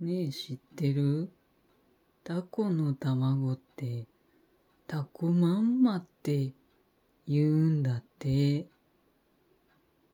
ねえ、知ってる？タコの卵ってタコまんまって言うんだって。